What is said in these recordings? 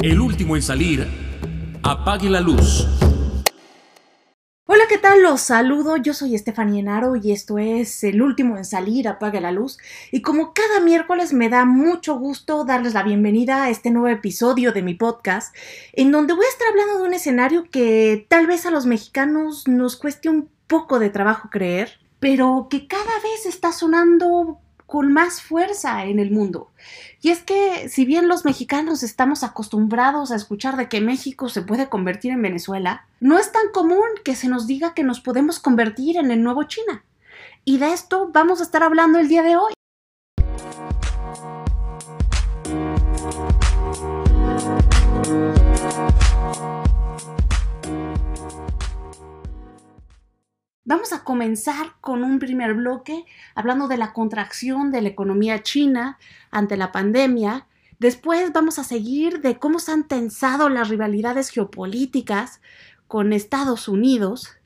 El último en salir, apague la luz. Hola, ¿qué tal? Los saludo. Yo soy Estefanía Enaro y esto es el último en salir, apague la luz. Y como cada miércoles me da mucho gusto darles la bienvenida a este nuevo episodio de mi podcast, en donde voy a estar hablando de un escenario que tal vez a los mexicanos nos cueste un poco de trabajo creer, pero que cada vez está sonando con más fuerza en el mundo. Y es que si bien los mexicanos estamos acostumbrados a escuchar de que México se puede convertir en Venezuela, no es tan común que se nos diga que nos podemos convertir en el nuevo China. Y de esto vamos a estar hablando el día de hoy. Vamos a comenzar con un primer bloque hablando de la contracción de la economía china ante la pandemia. Después vamos a seguir de cómo se han tensado las rivalidades geopolíticas con Estados Unidos.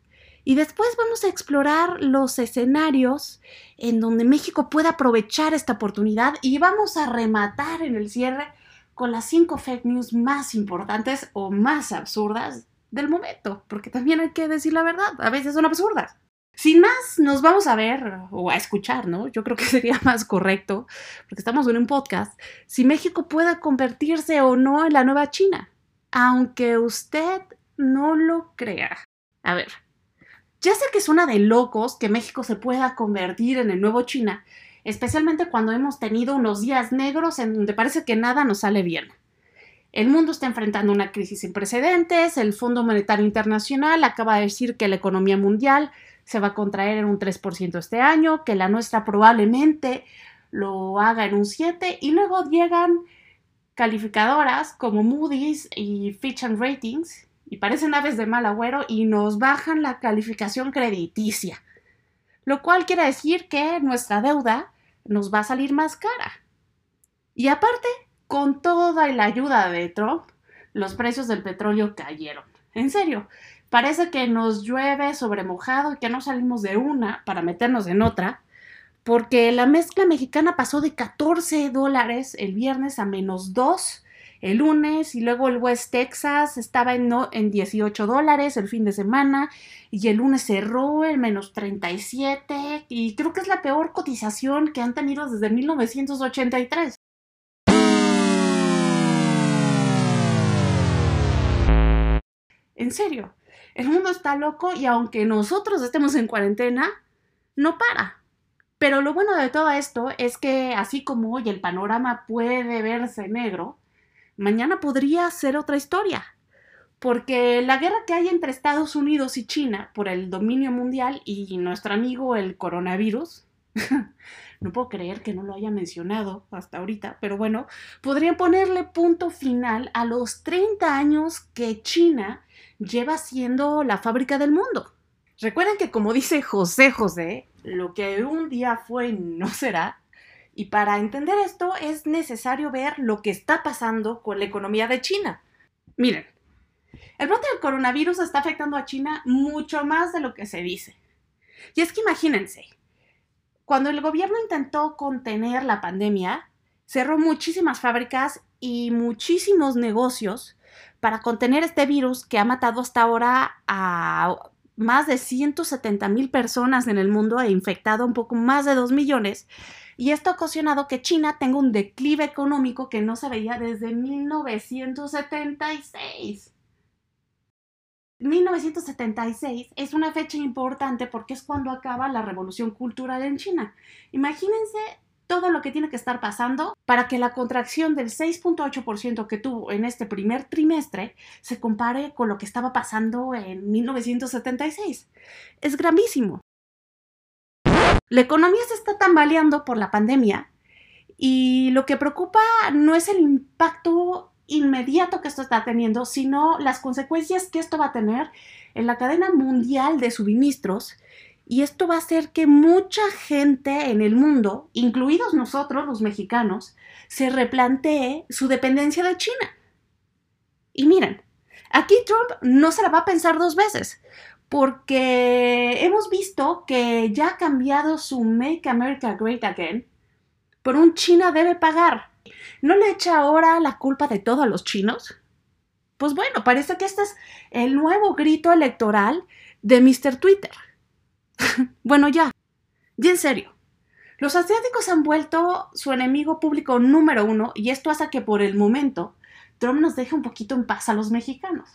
Y después vamos a explorar los escenarios en donde México puede aprovechar esta oportunidad y vamos a rematar en el cierre con las cinco fake news más importantes o más absurdas del momento, porque también hay que decir la verdad, a veces son absurdas. Sin más, nos vamos a ver o a escuchar, ¿no? Yo creo que sería más correcto, porque estamos en un podcast, si México puede convertirse o no en la nueva China, aunque usted no lo crea. A ver, ya sé que suena de locos que México se pueda convertir en el nuevo China, especialmente cuando hemos tenido unos días negros en donde parece que nada nos sale bien. El mundo está enfrentando una crisis sin precedentes, el Fondo Monetario Internacional acaba de decir que la economía mundial se va a contraer en un 3% este año, que la nuestra probablemente lo haga en un 7% y luego llegan calificadoras como Moody's y Fitch and Ratings y parecen aves de mal agüero y nos bajan la calificación crediticia, lo cual quiere decir que nuestra deuda nos va a salir más cara. Y aparte, con toda la ayuda de Trump, los precios del petróleo cayeron. En serio, parece que nos llueve sobre mojado y que no salimos de una para meternos en otra, porque la mezcla mexicana pasó de 14 dólares el viernes a menos 2 el lunes y luego el West Texas estaba en, en 18 dólares el fin de semana y el lunes cerró en menos 37 y creo que es la peor cotización que han tenido desde 1983. En serio, el mundo está loco y aunque nosotros estemos en cuarentena, no para. Pero lo bueno de todo esto es que así como hoy el panorama puede verse negro, mañana podría ser otra historia. Porque la guerra que hay entre Estados Unidos y China por el dominio mundial y nuestro amigo el coronavirus, no puedo creer que no lo haya mencionado hasta ahorita, pero bueno, podría ponerle punto final a los 30 años que China lleva siendo la fábrica del mundo. Recuerden que como dice José José, lo que un día fue no será. Y para entender esto es necesario ver lo que está pasando con la economía de China. Miren, el brote del coronavirus está afectando a China mucho más de lo que se dice. Y es que imagínense, cuando el gobierno intentó contener la pandemia, cerró muchísimas fábricas y muchísimos negocios para contener este virus que ha matado hasta ahora a más de 170 mil personas en el mundo e infectado un poco más de 2 millones. Y esto ha ocasionado que China tenga un declive económico que no se veía desde 1976. 1976 es una fecha importante porque es cuando acaba la revolución cultural en China. Imagínense todo lo que tiene que estar pasando para que la contracción del 6.8% que tuvo en este primer trimestre se compare con lo que estaba pasando en 1976. Es gravísimo. La economía se está tambaleando por la pandemia y lo que preocupa no es el impacto inmediato que esto está teniendo, sino las consecuencias que esto va a tener en la cadena mundial de suministros y esto va a hacer que mucha gente en el mundo, incluidos nosotros los mexicanos, se replantee su dependencia de China. Y miren, aquí Trump no se la va a pensar dos veces, porque hemos visto que ya ha cambiado su Make America Great Again por un China debe pagar. ¿No le echa ahora la culpa de todo a los chinos? Pues bueno, parece que este es el nuevo grito electoral de Mr. Twitter. bueno, ya. Y en serio, los asiáticos han vuelto su enemigo público número uno y esto hace que por el momento Trump nos deje un poquito en paz a los mexicanos.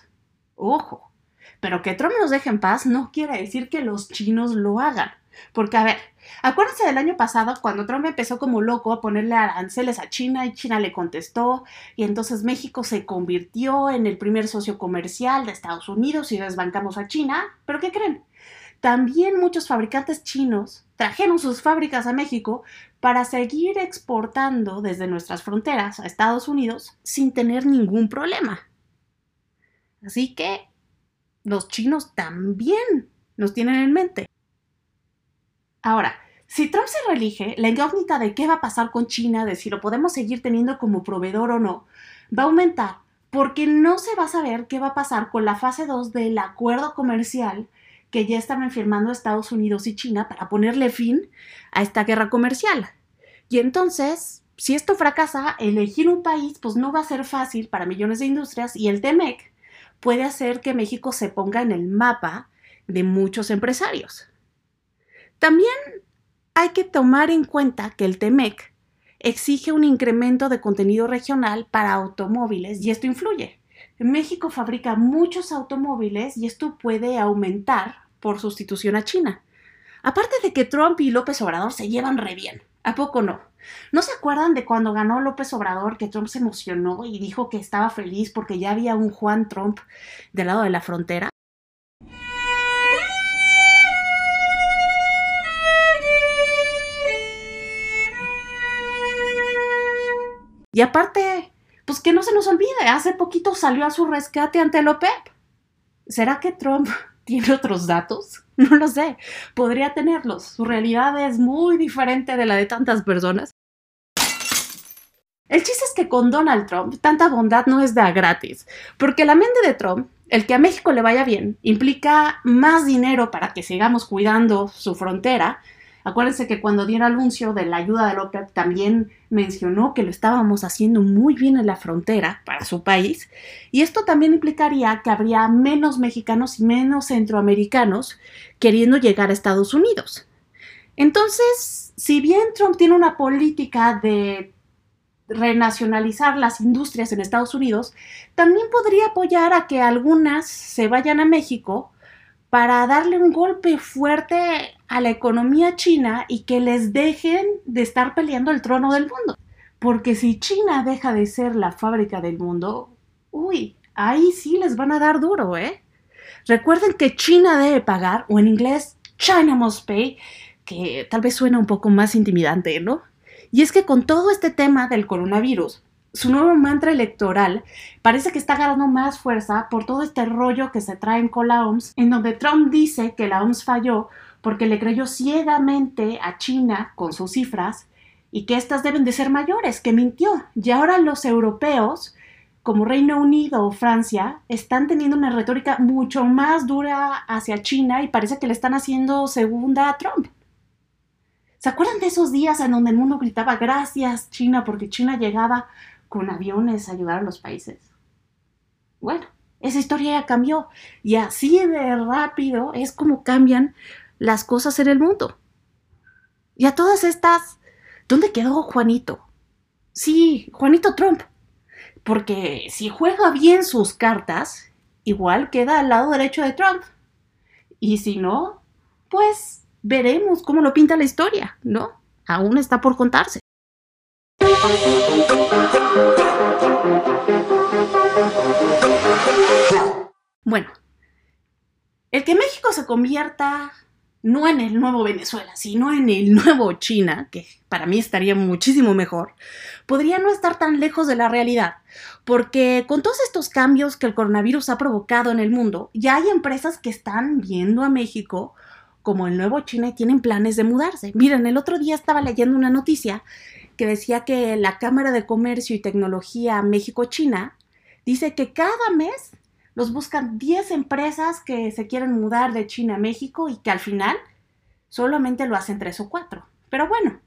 Ojo, pero que Trump nos deje en paz no quiere decir que los chinos lo hagan. Porque, a ver, acuérdense del año pasado cuando Trump empezó como loco a ponerle aranceles a China y China le contestó y entonces México se convirtió en el primer socio comercial de Estados Unidos y desbancamos a China. ¿Pero qué creen? También muchos fabricantes chinos trajeron sus fábricas a México para seguir exportando desde nuestras fronteras a Estados Unidos sin tener ningún problema. Así que los chinos también nos tienen en mente. Ahora, si Trump se reelige, la incógnita de qué va a pasar con China, de si lo podemos seguir teniendo como proveedor o no, va a aumentar porque no se va a saber qué va a pasar con la fase 2 del acuerdo comercial que ya estaban firmando Estados Unidos y China para ponerle fin a esta guerra comercial. Y entonces, si esto fracasa, elegir un país pues no va a ser fácil para millones de industrias y el TEMEC puede hacer que México se ponga en el mapa de muchos empresarios. También hay que tomar en cuenta que el TEMEC exige un incremento de contenido regional para automóviles y esto influye. México fabrica muchos automóviles y esto puede aumentar por sustitución a China. Aparte de que Trump y López Obrador se llevan re bien. ¿A poco no? ¿No se acuerdan de cuando ganó López Obrador que Trump se emocionó y dijo que estaba feliz porque ya había un Juan Trump del lado de la frontera? Y aparte, pues que no se nos olvide, hace poquito salió a su rescate ante el OPEP. ¿Será que Trump tiene otros datos? No lo sé, podría tenerlos. Su realidad es muy diferente de la de tantas personas. El chiste es que con Donald Trump tanta bondad no es de gratis, porque la mente de Trump, el que a México le vaya bien, implica más dinero para que sigamos cuidando su frontera, Acuérdense que cuando el anuncio de la ayuda de OPEP también mencionó que lo estábamos haciendo muy bien en la frontera para su país y esto también implicaría que habría menos mexicanos y menos centroamericanos queriendo llegar a Estados Unidos. Entonces, si bien Trump tiene una política de renacionalizar las industrias en Estados Unidos, también podría apoyar a que algunas se vayan a México para darle un golpe fuerte a la economía china y que les dejen de estar peleando el trono del mundo. Porque si China deja de ser la fábrica del mundo, uy, ahí sí les van a dar duro, ¿eh? Recuerden que China debe pagar, o en inglés, China must pay, que tal vez suena un poco más intimidante, ¿no? Y es que con todo este tema del coronavirus, su nuevo mantra electoral parece que está ganando más fuerza por todo este rollo que se trae con la OMS, en donde Trump dice que la OMS falló porque le creyó ciegamente a China con sus cifras y que éstas deben de ser mayores, que mintió. Y ahora los europeos, como Reino Unido o Francia, están teniendo una retórica mucho más dura hacia China y parece que le están haciendo segunda a Trump. ¿Se acuerdan de esos días en donde el mundo gritaba gracias China porque China llegaba con aviones ayudar a los países. Bueno, esa historia ya cambió y así de rápido es como cambian las cosas en el mundo. Y a todas estas, ¿dónde quedó Juanito? Sí, Juanito Trump. Porque si juega bien sus cartas, igual queda al lado derecho de Trump. Y si no, pues veremos cómo lo pinta la historia, ¿no? Aún está por contarse. Bueno, el que México se convierta no en el nuevo Venezuela, sino en el nuevo China, que para mí estaría muchísimo mejor, podría no estar tan lejos de la realidad, porque con todos estos cambios que el coronavirus ha provocado en el mundo, ya hay empresas que están viendo a México como el nuevo China y tienen planes de mudarse. Miren, el otro día estaba leyendo una noticia que decía que la Cámara de Comercio y Tecnología México-China dice que cada mes los buscan 10 empresas que se quieren mudar de China a México y que al final solamente lo hacen 3 o 4. Pero bueno,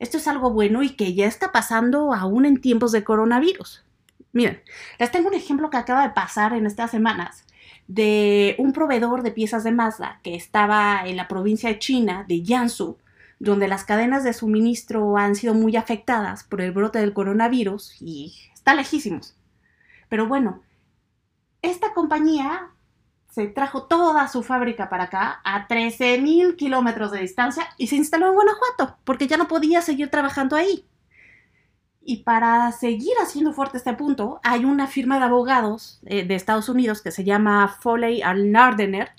Esto es algo bueno y que ya está pasando aún en tiempos de coronavirus. Miren, les tengo un ejemplo que acaba de pasar en estas semanas de un proveedor de piezas de Mazda que estaba en la provincia de China, de Jiangsu, donde las cadenas de suministro han sido muy afectadas por el brote del coronavirus y está lejísimos. Pero bueno, esta compañía se trajo toda su fábrica para acá a 13.000 kilómetros de distancia y se instaló en Guanajuato porque ya no podía seguir trabajando ahí. Y para seguir haciendo fuerte este punto, hay una firma de abogados eh, de Estados Unidos que se llama Foley Nardener,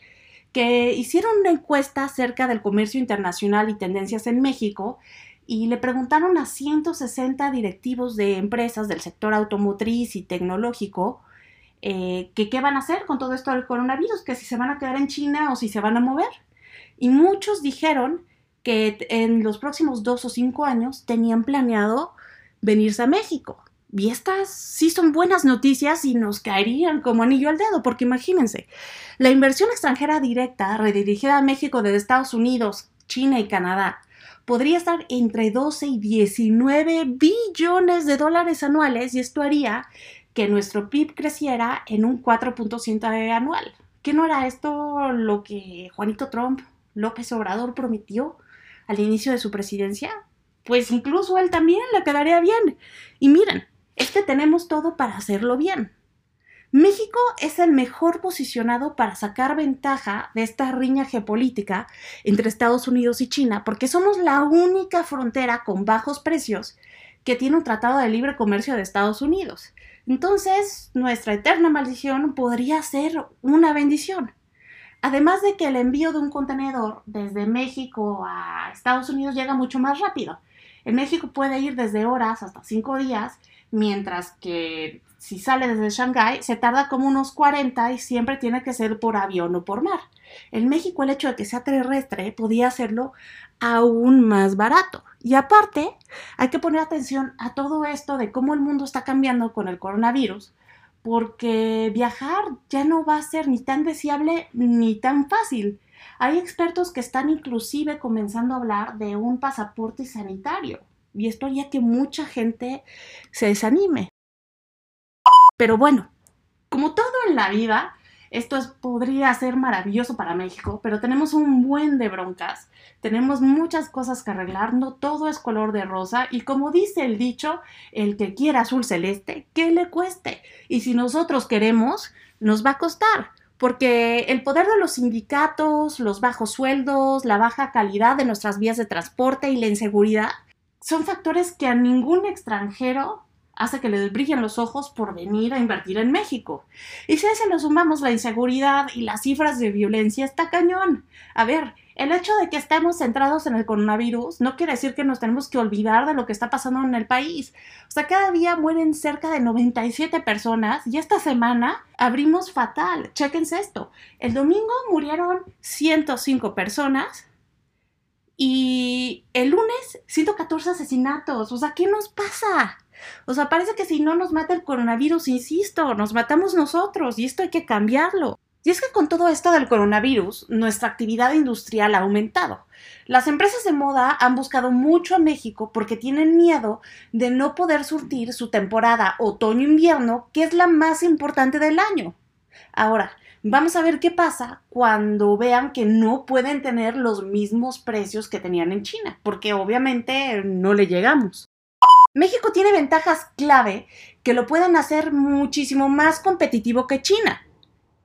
que hicieron una encuesta acerca del comercio internacional y tendencias en México y le preguntaron a 160 directivos de empresas del sector automotriz y tecnológico eh, que qué van a hacer con todo esto del coronavirus, que si se van a quedar en China o si se van a mover. Y muchos dijeron que en los próximos dos o cinco años tenían planeado venirse a México. Y estas sí son buenas noticias y nos caerían como anillo al dedo, porque imagínense, la inversión extranjera directa redirigida a México desde Estados Unidos, China y Canadá podría estar entre 12 y 19 billones de dólares anuales y esto haría que nuestro PIB creciera en un 4.5 anual. ¿Qué no era esto lo que Juanito Trump, López Obrador prometió al inicio de su presidencia? pues incluso él también le quedaría bien. Y miren, es que tenemos todo para hacerlo bien. México es el mejor posicionado para sacar ventaja de esta riña geopolítica entre Estados Unidos y China, porque somos la única frontera con bajos precios que tiene un tratado de libre comercio de Estados Unidos. Entonces, nuestra eterna maldición podría ser una bendición. Además de que el envío de un contenedor desde México a Estados Unidos llega mucho más rápido. En México puede ir desde horas hasta cinco días, mientras que si sale desde Shanghái se tarda como unos 40 y siempre tiene que ser por avión o por mar. En México el hecho de que sea terrestre podía hacerlo aún más barato. Y aparte, hay que poner atención a todo esto de cómo el mundo está cambiando con el coronavirus, porque viajar ya no va a ser ni tan deseable ni tan fácil. Hay expertos que están inclusive comenzando a hablar de un pasaporte sanitario y esto haría que mucha gente se desanime. Pero bueno, como todo en la vida, esto podría ser maravilloso para México, pero tenemos un buen de broncas, tenemos muchas cosas que arreglar, no todo es color de rosa y como dice el dicho, el que quiera azul celeste, que le cueste. Y si nosotros queremos, nos va a costar porque el poder de los sindicatos, los bajos sueldos, la baja calidad de nuestras vías de transporte y la inseguridad son factores que a ningún extranjero hace que les brillen los ojos por venir a invertir en México. Y si a eso le sumamos la inseguridad y las cifras de violencia, está cañón. A ver, el hecho de que estemos centrados en el coronavirus no quiere decir que nos tenemos que olvidar de lo que está pasando en el país. O sea, cada día mueren cerca de 97 personas y esta semana abrimos fatal. Chequense esto. El domingo murieron 105 personas y el lunes 114 asesinatos. O sea, ¿qué nos pasa? O sea, parece que si no nos mata el coronavirus, insisto, nos matamos nosotros y esto hay que cambiarlo. Y es que con todo esto del coronavirus, nuestra actividad industrial ha aumentado. Las empresas de moda han buscado mucho a México porque tienen miedo de no poder surtir su temporada otoño-invierno, que es la más importante del año. Ahora, vamos a ver qué pasa cuando vean que no pueden tener los mismos precios que tenían en China, porque obviamente no le llegamos. México tiene ventajas clave que lo pueden hacer muchísimo más competitivo que China.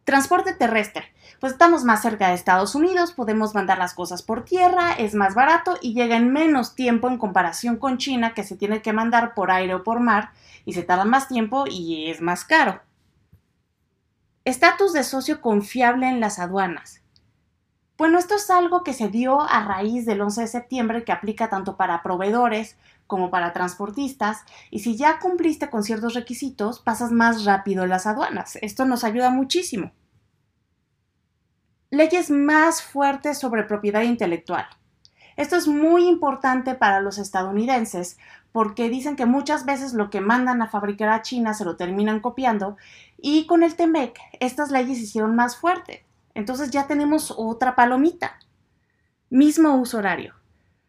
Transporte terrestre. Pues estamos más cerca de Estados Unidos, podemos mandar las cosas por tierra, es más barato y llega en menos tiempo en comparación con China que se tiene que mandar por aire o por mar y se tarda más tiempo y es más caro. Estatus de socio confiable en las aduanas. Bueno, esto es algo que se dio a raíz del 11 de septiembre que aplica tanto para proveedores como para transportistas, y si ya cumpliste con ciertos requisitos, pasas más rápido las aduanas. Esto nos ayuda muchísimo. Leyes más fuertes sobre propiedad intelectual. Esto es muy importante para los estadounidenses porque dicen que muchas veces lo que mandan a fabricar a China se lo terminan copiando y con el TEMEC estas leyes se hicieron más fuertes. Entonces ya tenemos otra palomita. Mismo uso horario.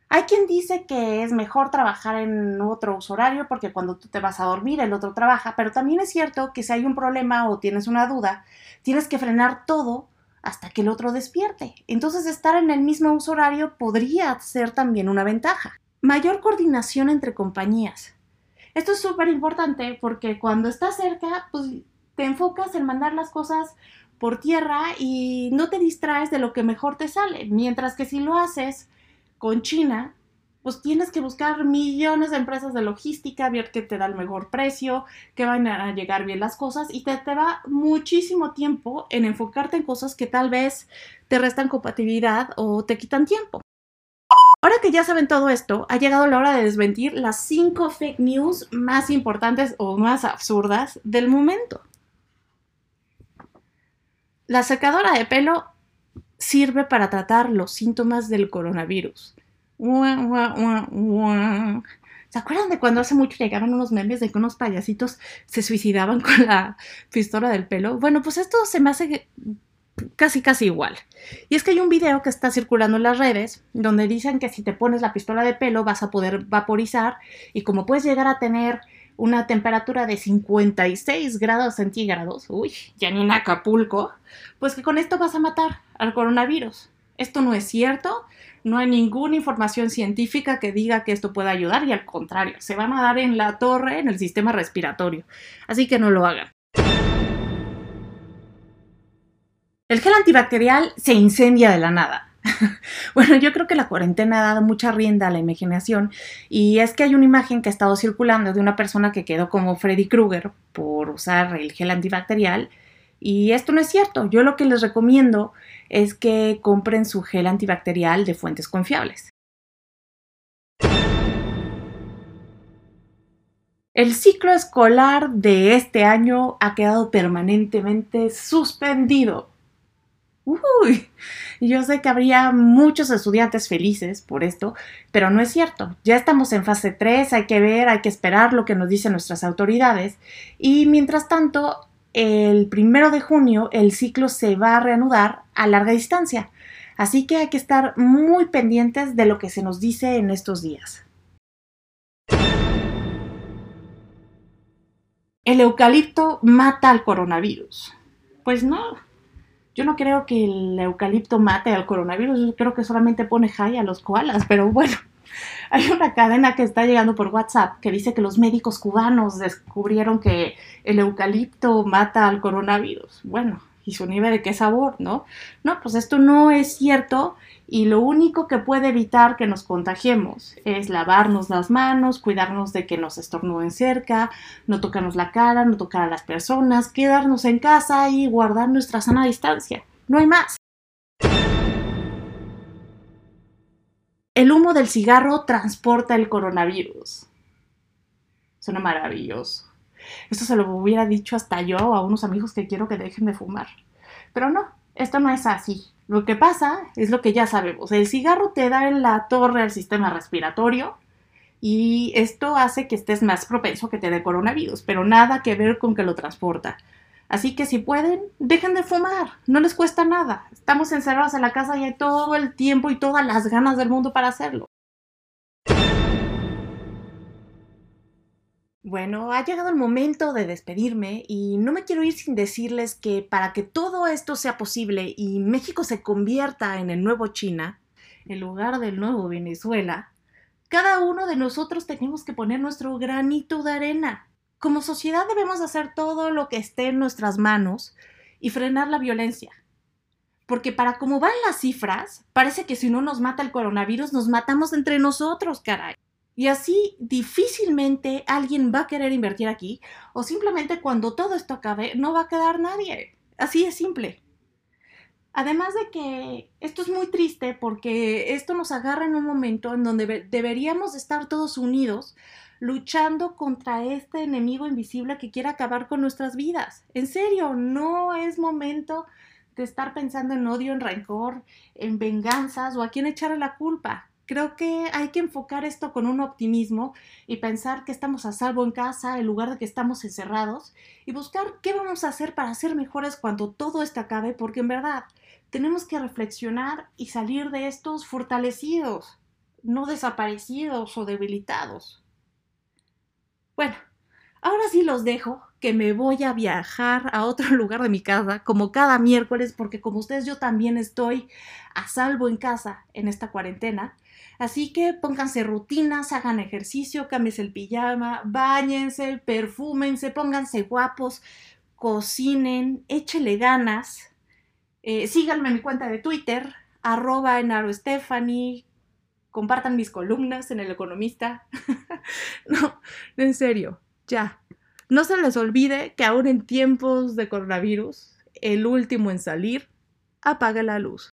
Hay quien dice que es mejor trabajar en otro uso horario porque cuando tú te vas a dormir el otro trabaja, pero también es cierto que si hay un problema o tienes una duda, tienes que frenar todo hasta que el otro despierte. Entonces estar en el mismo uso horario podría ser también una ventaja. Mayor coordinación entre compañías. Esto es súper importante porque cuando estás cerca, pues te enfocas en mandar las cosas por tierra y no te distraes de lo que mejor te sale. Mientras que si lo haces con China, pues tienes que buscar millones de empresas de logística, ver qué te da el mejor precio, que van a llegar bien las cosas y te, te va muchísimo tiempo en enfocarte en cosas que tal vez te restan compatibilidad o te quitan tiempo. Ahora que ya saben todo esto, ha llegado la hora de desmentir las cinco fake news más importantes o más absurdas del momento. La secadora de pelo sirve para tratar los síntomas del coronavirus. ¿Se acuerdan de cuando hace mucho llegaban unos memes de que unos payasitos se suicidaban con la pistola del pelo? Bueno, pues esto se me hace casi casi igual. Y es que hay un video que está circulando en las redes donde dicen que si te pones la pistola de pelo vas a poder vaporizar y como puedes llegar a tener una temperatura de 56 grados centígrados, uy, ya ni en Acapulco, pues que con esto vas a matar al coronavirus. Esto no es cierto, no hay ninguna información científica que diga que esto pueda ayudar y al contrario, se van a dar en la torre en el sistema respiratorio. Así que no lo hagan. El gel antibacterial se incendia de la nada. bueno, yo creo que la cuarentena ha dado mucha rienda a la imaginación y es que hay una imagen que ha estado circulando de una persona que quedó como Freddy Krueger por usar el gel antibacterial y esto no es cierto. Yo lo que les recomiendo es que compren su gel antibacterial de fuentes confiables. El ciclo escolar de este año ha quedado permanentemente suspendido Uy, yo sé que habría muchos estudiantes felices por esto, pero no es cierto. Ya estamos en fase 3, hay que ver, hay que esperar lo que nos dicen nuestras autoridades. Y mientras tanto, el primero de junio el ciclo se va a reanudar a larga distancia. Así que hay que estar muy pendientes de lo que se nos dice en estos días. ¿El eucalipto mata al coronavirus? Pues no, yo no creo que el eucalipto mate al coronavirus, yo creo que solamente pone high a los koalas, pero bueno. Hay una cadena que está llegando por WhatsApp que dice que los médicos cubanos descubrieron que el eucalipto mata al coronavirus. Bueno, y su nivel de qué sabor, ¿no? No, pues esto no es cierto y lo único que puede evitar que nos contagiemos es lavarnos las manos, cuidarnos de que nos estornuden cerca, no tocarnos la cara, no tocar a las personas, quedarnos en casa y guardar nuestra sana distancia. No hay más. El humo del cigarro transporta el coronavirus. Suena maravilloso. Esto se lo hubiera dicho hasta yo a unos amigos que quiero que dejen de fumar. Pero no, esto no es así. Lo que pasa es lo que ya sabemos. El cigarro te da en la torre al sistema respiratorio y esto hace que estés más propenso que te dé coronavirus, pero nada que ver con que lo transporta. Así que si pueden, dejen de fumar, no les cuesta nada. Estamos encerrados en la casa y hay todo el tiempo y todas las ganas del mundo para hacerlo. Bueno, ha llegado el momento de despedirme y no me quiero ir sin decirles que para que todo esto sea posible y México se convierta en el nuevo China, en lugar del nuevo Venezuela, cada uno de nosotros tenemos que poner nuestro granito de arena. Como sociedad debemos hacer todo lo que esté en nuestras manos y frenar la violencia. Porque para cómo van las cifras, parece que si no nos mata el coronavirus, nos matamos entre nosotros, caray. Y así difícilmente alguien va a querer invertir aquí o simplemente cuando todo esto acabe no va a quedar nadie. Así es simple. Además de que esto es muy triste porque esto nos agarra en un momento en donde deberíamos estar todos unidos luchando contra este enemigo invisible que quiere acabar con nuestras vidas. En serio, no es momento de estar pensando en odio, en rencor, en venganzas o a quién echarle la culpa. Creo que hay que enfocar esto con un optimismo y pensar que estamos a salvo en casa en lugar de que estamos encerrados y buscar qué vamos a hacer para ser mejores cuando todo esto acabe, porque en verdad tenemos que reflexionar y salir de estos fortalecidos. no desaparecidos o debilitados. Bueno, ahora sí los dejo, que me voy a viajar a otro lugar de mi casa, como cada miércoles, porque como ustedes yo también estoy a salvo en casa en esta cuarentena. Así que pónganse rutinas, hagan ejercicio, cámbiense el pijama, bañense, perfúmense, pónganse guapos, cocinen, échele ganas. Eh, síganme en mi cuenta de Twitter, arroba Enaro compartan mis columnas en El Economista. no, en serio, ya. No se les olvide que aún en tiempos de coronavirus, el último en salir, apaga la luz.